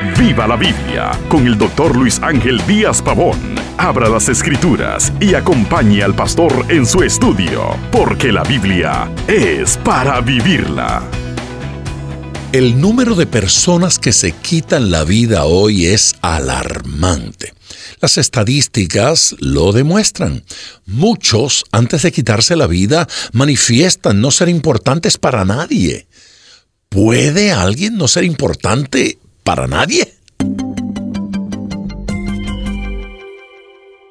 Viva la Biblia con el doctor Luis Ángel Díaz Pavón. Abra las escrituras y acompañe al pastor en su estudio, porque la Biblia es para vivirla. El número de personas que se quitan la vida hoy es alarmante. Las estadísticas lo demuestran. Muchos, antes de quitarse la vida, manifiestan no ser importantes para nadie. ¿Puede alguien no ser importante para nadie?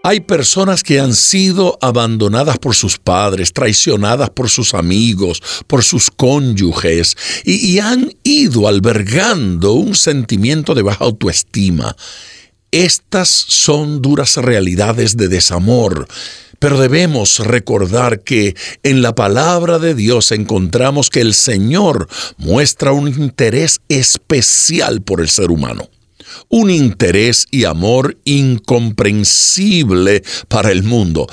Hay personas que han sido abandonadas por sus padres, traicionadas por sus amigos, por sus cónyuges, y, han ido albergando un sentimiento de baja autoestima. Estas son duras realidades de desamor, pero debemos recordar que en la palabra de Dios encontramos que el Señor muestra un interés especial por el ser humano un interés y amor incomprensible para el mundo.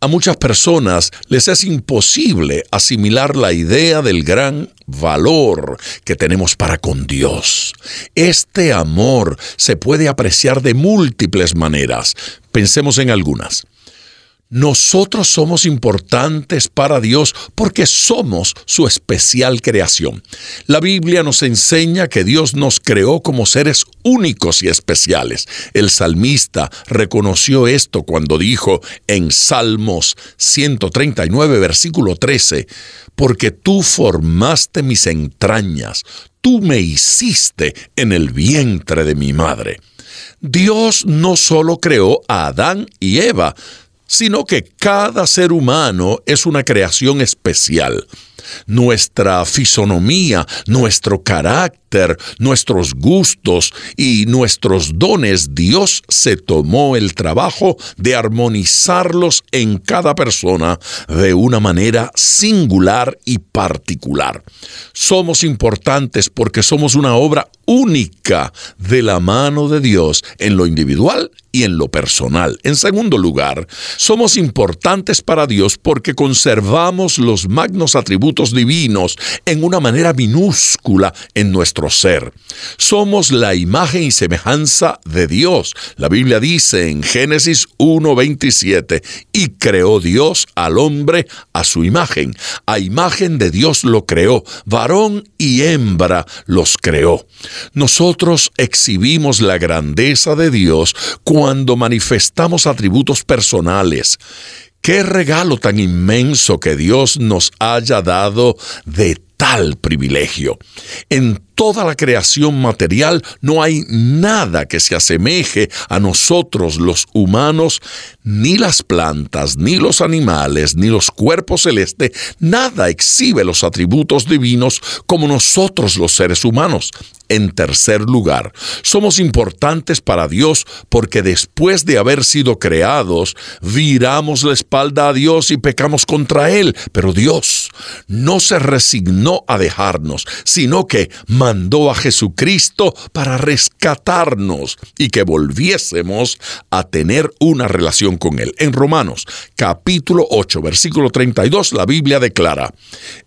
A muchas personas les es imposible asimilar la idea del gran valor que tenemos para con Dios. Este amor se puede apreciar de múltiples maneras. Pensemos en algunas. Nosotros somos importantes para Dios porque somos su especial creación. La Biblia nos enseña que Dios nos creó como seres únicos y especiales. El salmista reconoció esto cuando dijo en Salmos 139, versículo 13, porque tú formaste mis entrañas, tú me hiciste en el vientre de mi madre. Dios no solo creó a Adán y Eva, sino que cada ser humano es una creación especial. Nuestra fisonomía, nuestro carácter, nuestros gustos y nuestros dones, Dios se tomó el trabajo de armonizarlos en cada persona de una manera singular y particular. Somos importantes porque somos una obra única de la mano de Dios en lo individual y en lo personal. En segundo lugar, somos importantes para Dios porque conservamos los magnos divinos en una manera minúscula en nuestro ser. Somos la imagen y semejanza de Dios. La Biblia dice en Génesis 1:27, y creó Dios al hombre a su imagen. A imagen de Dios lo creó, varón y hembra los creó. Nosotros exhibimos la grandeza de Dios cuando manifestamos atributos personales. Qué regalo tan inmenso que Dios nos haya dado de tal privilegio. Toda la creación material no hay nada que se asemeje a nosotros los humanos, ni las plantas, ni los animales, ni los cuerpos celestes, nada exhibe los atributos divinos como nosotros los seres humanos. En tercer lugar, somos importantes para Dios porque después de haber sido creados, viramos la espalda a Dios y pecamos contra Él. Pero Dios no se resignó a dejarnos, sino que mandó a Jesucristo para rescatarnos y que volviésemos a tener una relación con Él. En Romanos capítulo 8, versículo 32, la Biblia declara,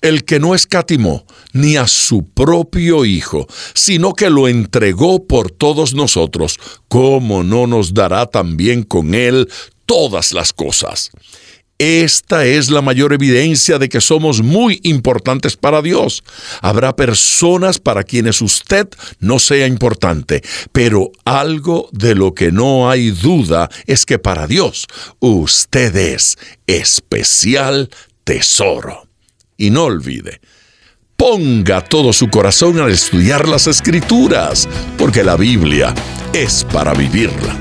el que no escatimó ni a su propio Hijo, sino que lo entregó por todos nosotros, ¿cómo no nos dará también con Él todas las cosas? Esta es la mayor evidencia de que somos muy importantes para Dios. Habrá personas para quienes usted no sea importante, pero algo de lo que no hay duda es que para Dios usted es especial tesoro. Y no olvide, ponga todo su corazón al estudiar las escrituras, porque la Biblia es para vivirla.